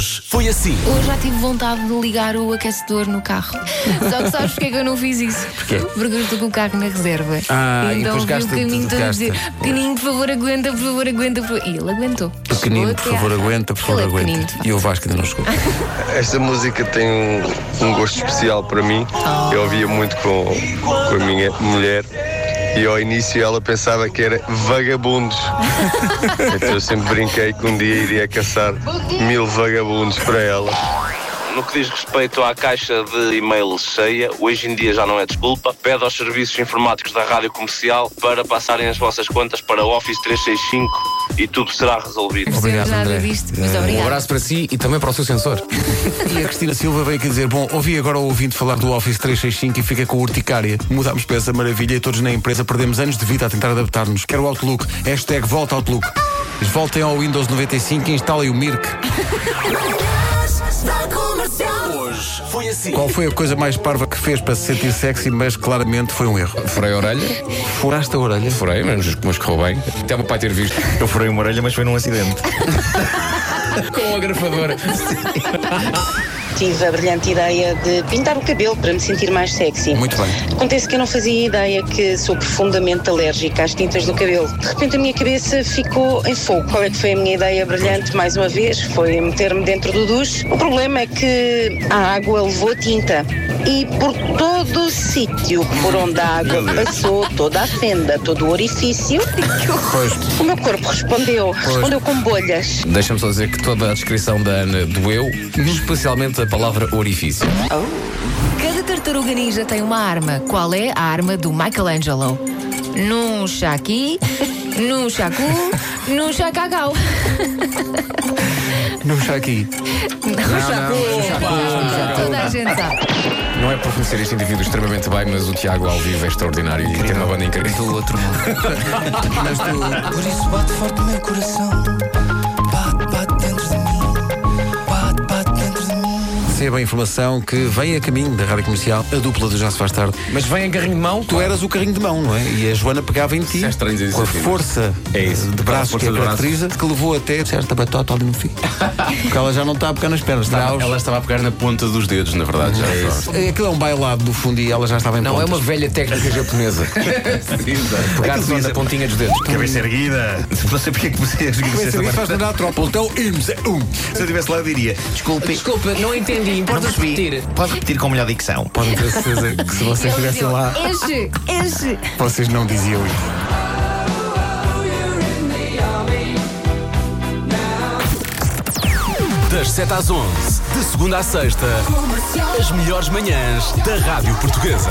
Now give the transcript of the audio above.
Hoje foi assim. Hoje já tive vontade de ligar o aquecedor no carro. Só que sabes porque é que eu não fiz isso? Porquê? Porque eu estou com o carro na reserva. Ah, e então depois vi o gasta- caminho todo a dizer: pequenino, por favor, aguenta, por favor, aguenta. Por... favor." E ele aguentou. Pequenino, Chegou por favor, aguenta, por favor, é aguenta. E o Vasco ainda não chegou. Esta música tem um, um gosto especial para mim. Eu ouvia muito com, com a minha mulher e ao início ela pensava que era vagabundos. então eu sempre brinquei que um dia iria caçar mil vagabundos para ela. No que diz respeito à caixa de e-mail cheia, hoje em dia já não é desculpa. Pede aos serviços informáticos da rádio comercial para passarem as vossas contas para o Office 365 e tudo será resolvido. Obrigado, André. disto, Eh, obrigado. Um abraço para si e também para o seu sensor. E a Cristina Silva veio aqui dizer: Bom, ouvi agora o ouvinte falar do Office 365 e fica com urticária. Mudámos para essa maravilha e todos na empresa perdemos anos de vida a tentar adaptar-nos. Quero o Outlook. Hashtag volta Outlook. Voltem ao Windows 95 e instalem o Mirk. Foi assim. Qual foi a coisa mais parva que fez para se sentir sexy, mas claramente foi um erro? Furei a orelha, Furaste a orelha? furei, mas, mas correu bem. Até o meu pai ter visto. Eu furei uma orelha, mas foi num acidente. Com a grafadora. Tive a brilhante ideia de pintar o cabelo para me sentir mais sexy. Muito bem. Acontece que eu não fazia ideia que sou profundamente alérgica às tintas do cabelo. De repente a minha cabeça ficou em fogo. Qual é que foi a minha ideia brilhante, mais uma vez? Foi meter-me dentro do duche. O problema é que a água levou tinta. E por todo o sítio por onde a água passou, toda a fenda, todo o orifício, Pois. o meu corpo respondeu. Respondeu com bolhas. Deixa-me só dizer que toda a descrição da Ana doeu, especialmente a palavra orifício. Cada tartaruga ninja tem uma arma. Qual é a arma do Michelangelo? Num chaqui, num chacu, num chacacau. Não está aqui. Num chacu. Toda a gente sabe. Não é por conhecer este indivíduo extremamente bem, mas o Tiago ao vivo é extraordinário e tem uma banda incrível. Do outro mundo. Mas tu. Por isso bate forte o meu coração. Receba a informação que vem a caminho da rádio comercial, a dupla do Já Se Faz Tarde. Mas vem em carrinho de mão. Tu eras o carrinho de mão, não é? E a Joana pegava em ti é com a assim, força É isso. de braços Força que a de braços. caracteriza, que levou até certa batota ali no fim. Porque ela já não está a pegar nas pernas, está aos... Ela estava a pegar na ponta dos dedos, na verdade. Já é isso. É, Aquilo é um bailado do fundo e ela já estava em Não, é uma velha técnica japonesa. Pegar só na pontinha dos dedos. Cabeça erguida. Não sei porque é que vocês Começa a faz lembrar a tropa. Então, IMS, um. Se eu estivesse lá, eu diria: Desculpe, Desculpa, não entendi. Não Importa percebi. repetir. Pode repetir com melhor dicção. Podem ter certeza que se vocês estivessem lá, Enche, enche. vocês não diziam isso. Das 7 às 11, de segunda à sexta, as melhores manhãs da Rádio Portuguesa.